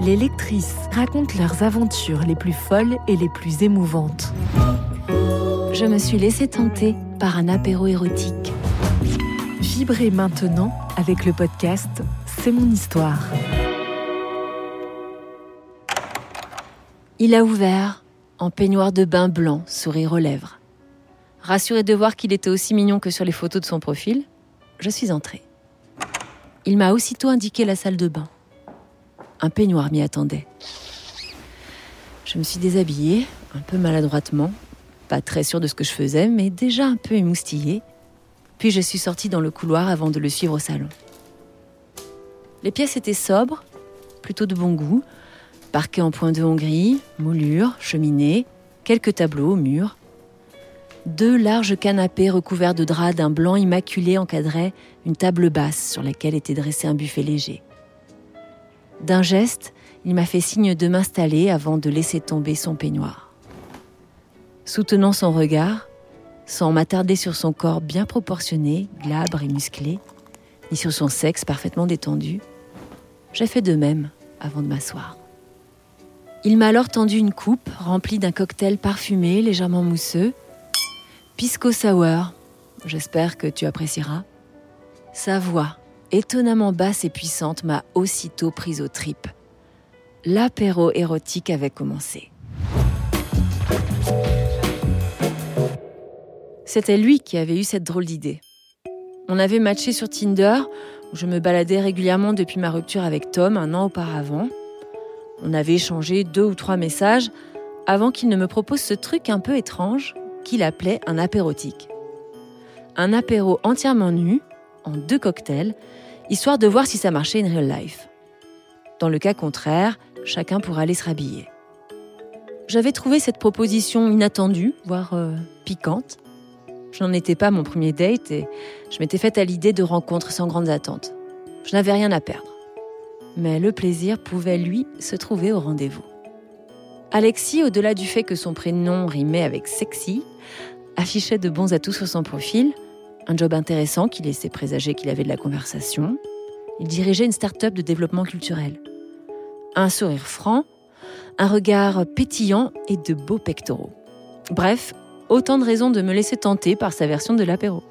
Les lectrices racontent leurs aventures les plus folles et les plus émouvantes. Je me suis laissée tenter par un apéro érotique. Vibrez maintenant avec le podcast C'est mon histoire. Il a ouvert, en peignoir de bain blanc, sourire aux lèvres. Rassuré de voir qu'il était aussi mignon que sur les photos de son profil, je suis entrée. Il m'a aussitôt indiqué la salle de bain. Un peignoir m'y attendait. Je me suis déshabillée, un peu maladroitement, pas très sûre de ce que je faisais, mais déjà un peu émoustillée. Puis je suis sortie dans le couloir avant de le suivre au salon. Les pièces étaient sobres, plutôt de bon goût, parquet en point de Hongrie, moulure, cheminée, quelques tableaux au mur. Deux larges canapés recouverts de draps d'un blanc immaculé encadraient une table basse sur laquelle était dressé un buffet léger. D'un geste, il m'a fait signe de m'installer avant de laisser tomber son peignoir. Soutenant son regard, sans m'attarder sur son corps bien proportionné, glabre et musclé, ni sur son sexe parfaitement détendu, j'ai fait de même avant de m'asseoir. Il m'a alors tendu une coupe remplie d'un cocktail parfumé, légèrement mousseux. Pisco Sour, j'espère que tu apprécieras. Sa voix, étonnamment basse et puissante, m'a aussitôt prise aux tripes. L'apéro érotique avait commencé. C'était lui qui avait eu cette drôle d'idée. On avait matché sur Tinder, où je me baladais régulièrement depuis ma rupture avec Tom un an auparavant. On avait échangé deux ou trois messages avant qu'il ne me propose ce truc un peu étrange qu'il appelait un apérotique. Un apéro entièrement nu, en deux cocktails, histoire de voir si ça marchait in real life. Dans le cas contraire, chacun pourrait aller se rhabiller. J'avais trouvé cette proposition inattendue, voire euh, piquante. Je n'en étais pas mon premier date et je m'étais faite à l'idée de rencontres sans grandes attentes. Je n'avais rien à perdre. Mais le plaisir pouvait, lui, se trouver au rendez-vous. Alexis, au-delà du fait que son prénom rimait avec sexy, affichait de bons atouts sur son profil, un job intéressant qui laissait présager qu'il avait de la conversation. Il dirigeait une start-up de développement culturel. Un sourire franc, un regard pétillant et de beaux pectoraux. Bref, autant de raisons de me laisser tenter par sa version de l'apéro.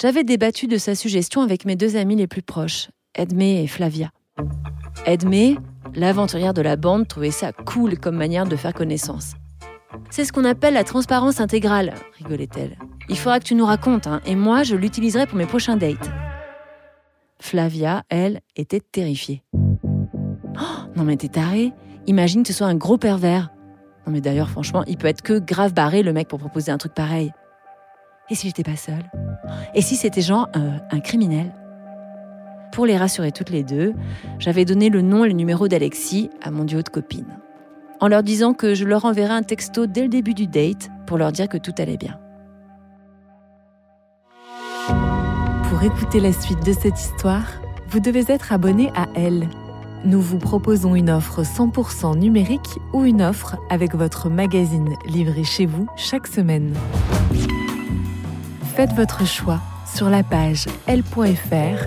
J'avais débattu de sa suggestion avec mes deux amis les plus proches, Edmé et Flavia. Edmé, l'aventurière de la bande, trouvait ça cool comme manière de faire connaissance. C'est ce qu'on appelle la transparence intégrale, rigolait-elle. Il faudra que tu nous racontes, hein, et moi je l'utiliserai pour mes prochains dates. Flavia, elle, était terrifiée. Oh, Non mais t'es taré Imagine que ce soit un gros pervers. Non mais d'ailleurs, franchement, il peut être que grave barré le mec pour proposer un truc pareil. Et si j'étais pas seule? Et si c'était genre euh, un criminel? Pour les rassurer toutes les deux, j'avais donné le nom et le numéro d'Alexis à mon duo de copines. En leur disant que je leur enverrais un texto dès le début du date pour leur dire que tout allait bien. Pour écouter la suite de cette histoire, vous devez être abonné à Elle nous vous proposons une offre 100% numérique ou une offre avec votre magazine livré chez vous chaque semaine. Faites votre choix sur la page l.fr